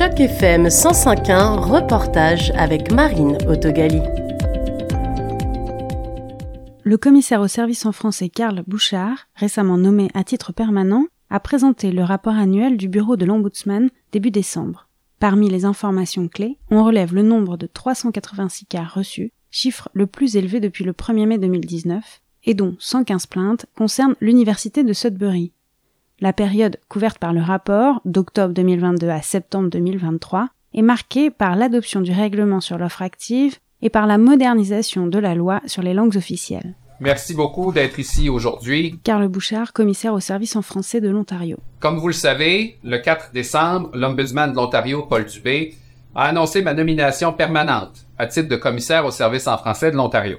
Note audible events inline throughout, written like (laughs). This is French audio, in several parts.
Choc FM 105.1, reportage avec Marine Autogali. Le commissaire au service en français Karl Bouchard, récemment nommé à titre permanent, a présenté le rapport annuel du bureau de l'Ombudsman début décembre. Parmi les informations clés, on relève le nombre de 386 cas reçus, chiffre le plus élevé depuis le 1er mai 2019, et dont 115 plaintes concernent l'université de Sudbury. La période couverte par le rapport, d'octobre 2022 à septembre 2023, est marquée par l'adoption du règlement sur l'offre active et par la modernisation de la loi sur les langues officielles. Merci beaucoup d'être ici aujourd'hui. Carl Bouchard, commissaire au service en français de l'Ontario. Comme vous le savez, le 4 décembre, l'Ombudsman de l'Ontario, Paul Dubé, a annoncé ma nomination permanente à titre de commissaire au service en français de l'Ontario.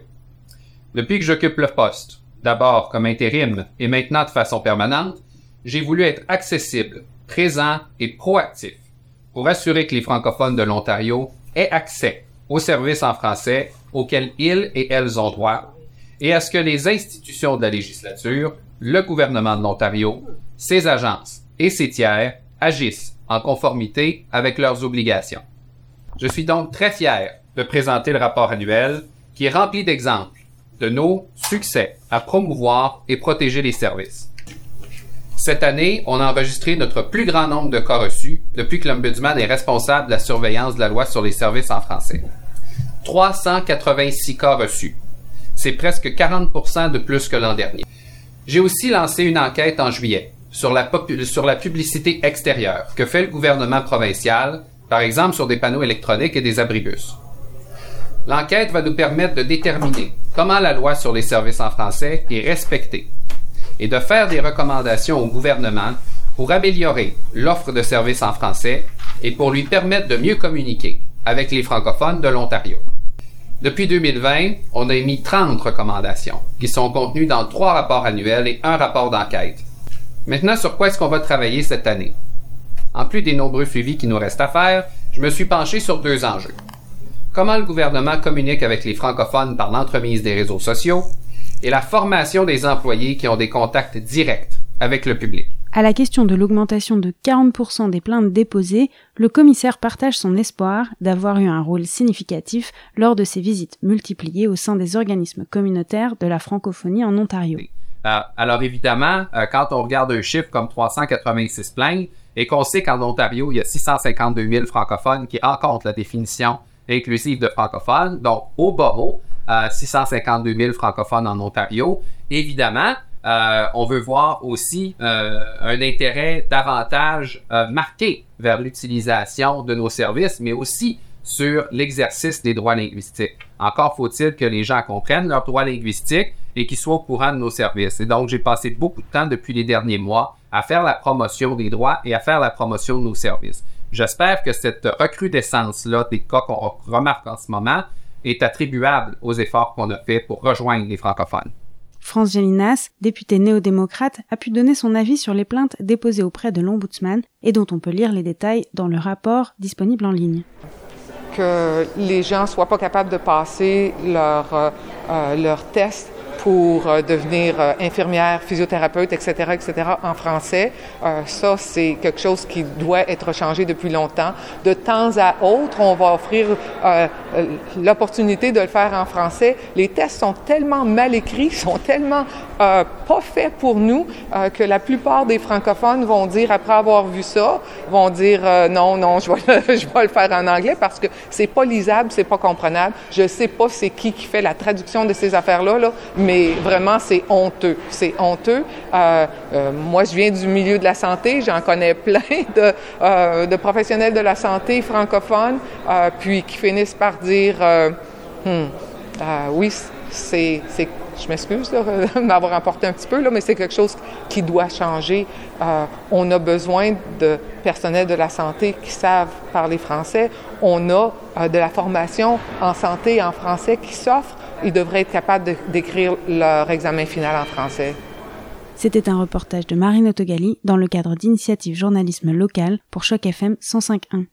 Depuis que j'occupe le poste, d'abord comme intérim et maintenant de façon permanente, j'ai voulu être accessible, présent et proactif pour assurer que les francophones de l'Ontario aient accès aux services en français auxquels ils et elles ont droit et à ce que les institutions de la législature, le gouvernement de l'Ontario, ses agences et ses tiers agissent en conformité avec leurs obligations. Je suis donc très fier de présenter le rapport annuel qui est rempli d'exemples de nos succès à promouvoir et protéger les services. Cette année, on a enregistré notre plus grand nombre de cas reçus depuis que l'Ombudsman est responsable de la surveillance de la loi sur les services en français. 386 cas reçus. C'est presque 40 de plus que l'an dernier. J'ai aussi lancé une enquête en juillet sur la, sur la publicité extérieure que fait le gouvernement provincial, par exemple sur des panneaux électroniques et des abribus. L'enquête va nous permettre de déterminer comment la loi sur les services en français est respectée et de faire des recommandations au gouvernement pour améliorer l'offre de services en français et pour lui permettre de mieux communiquer avec les francophones de l'Ontario. Depuis 2020, on a émis 30 recommandations qui sont contenues dans trois rapports annuels et un rapport d'enquête. Maintenant, sur quoi est-ce qu'on va travailler cette année? En plus des nombreux suivis qui nous restent à faire, je me suis penché sur deux enjeux. Comment le gouvernement communique avec les francophones par l'entremise des réseaux sociaux et la formation des employés qui ont des contacts directs avec le public. À la question de l'augmentation de 40% des plaintes déposées, le commissaire partage son espoir d'avoir eu un rôle significatif lors de ses visites multipliées au sein des organismes communautaires de la francophonie en Ontario. Euh, alors évidemment, euh, quand on regarde un chiffre comme 386 plaintes et qu'on sait qu'en Ontario, il y a 652 000 francophones qui rencontrent la définition inclusive de francophones, donc au barreau, 652 000 francophones en Ontario. Évidemment, euh, on veut voir aussi euh, un intérêt davantage euh, marqué vers l'utilisation de nos services, mais aussi sur l'exercice des droits linguistiques. Encore faut-il que les gens comprennent leurs droits linguistiques et qu'ils soient au courant de nos services. Et donc, j'ai passé beaucoup de temps depuis les derniers mois à faire la promotion des droits et à faire la promotion de nos services. J'espère que cette recrudescence-là des cas qu'on remarque en ce moment est attribuable aux efforts qu'on a faits pour rejoindre les francophones. France Gélinas, député néo-démocrate, a pu donner son avis sur les plaintes déposées auprès de l'Ombudsman et dont on peut lire les détails dans le rapport disponible en ligne. Que les gens soient pas capables de passer leur, euh, euh leur test pour euh, devenir euh, infirmière, physiothérapeute, etc., etc., en français. Euh, ça, c'est quelque chose qui doit être changé depuis longtemps. De temps à autre, on va offrir l'opportunité de le faire en français. Les tests sont tellement mal écrits, (laughs) sont tellement pas faits pour nous que la plupart des francophones vont dire, après avoir vu ça, vont dire non, non, je vais, (laughs) je vais le faire en anglais parce que c'est pas lisable, c'est pas comprenable. Je sais pas c'est qui qui fait la traduction de ces affaires-là, là, mais mais vraiment, c'est honteux. C'est honteux. Euh, euh, moi, je viens du milieu de la santé. J'en connais plein (laughs) de, euh, de, professionnels de la santé francophones, puis qui finissent par dire, hmm, oui, c'est je m'excuse de (laughs) m'avoir emporté un petit peu, là, mais c'est quelque chose qui doit changer. on a besoin de personnel de la santé qui savent parler français. On a de la formation en santé en français qui s'offre ils devraient être capables d'écrire leur examen final en français. C'était un reportage de Marine Autogali dans le cadre d'initiative journalisme local pour Choc FM 105.1.